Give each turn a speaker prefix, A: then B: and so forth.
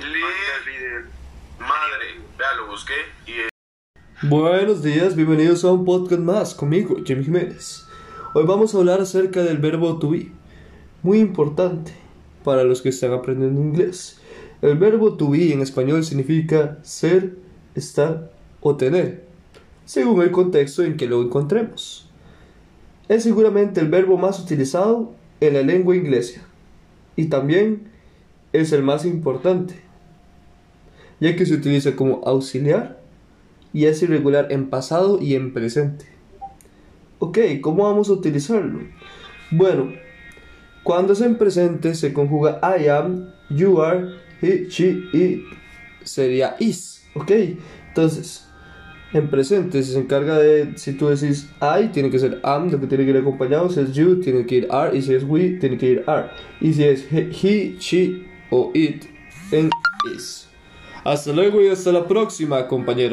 A: Líder. Madre. Vea, lo busqué y
B: Buenos días, bienvenidos a un podcast más conmigo, Jimmy Jiménez. Hoy vamos a hablar acerca del verbo to be, muy importante para los que están aprendiendo inglés. El verbo to be en español significa ser, estar o tener, según el contexto en que lo encontremos. Es seguramente el verbo más utilizado en la lengua inglesa y también es el más importante, ya que se utiliza como auxiliar y es irregular en pasado y en presente. Ok, ¿cómo vamos a utilizarlo? Bueno, cuando es en presente se conjuga I am, you are, he, she, it. Sería is. Ok, entonces, en presente se encarga de, si tú decís I, tiene que ser am, lo que tiene que ir acompañado. Si es you, tiene que ir are. Y si es we, tiene que ir are. Y si es he, he she o it, en is. Hasta luego y hasta la próxima, compañeros.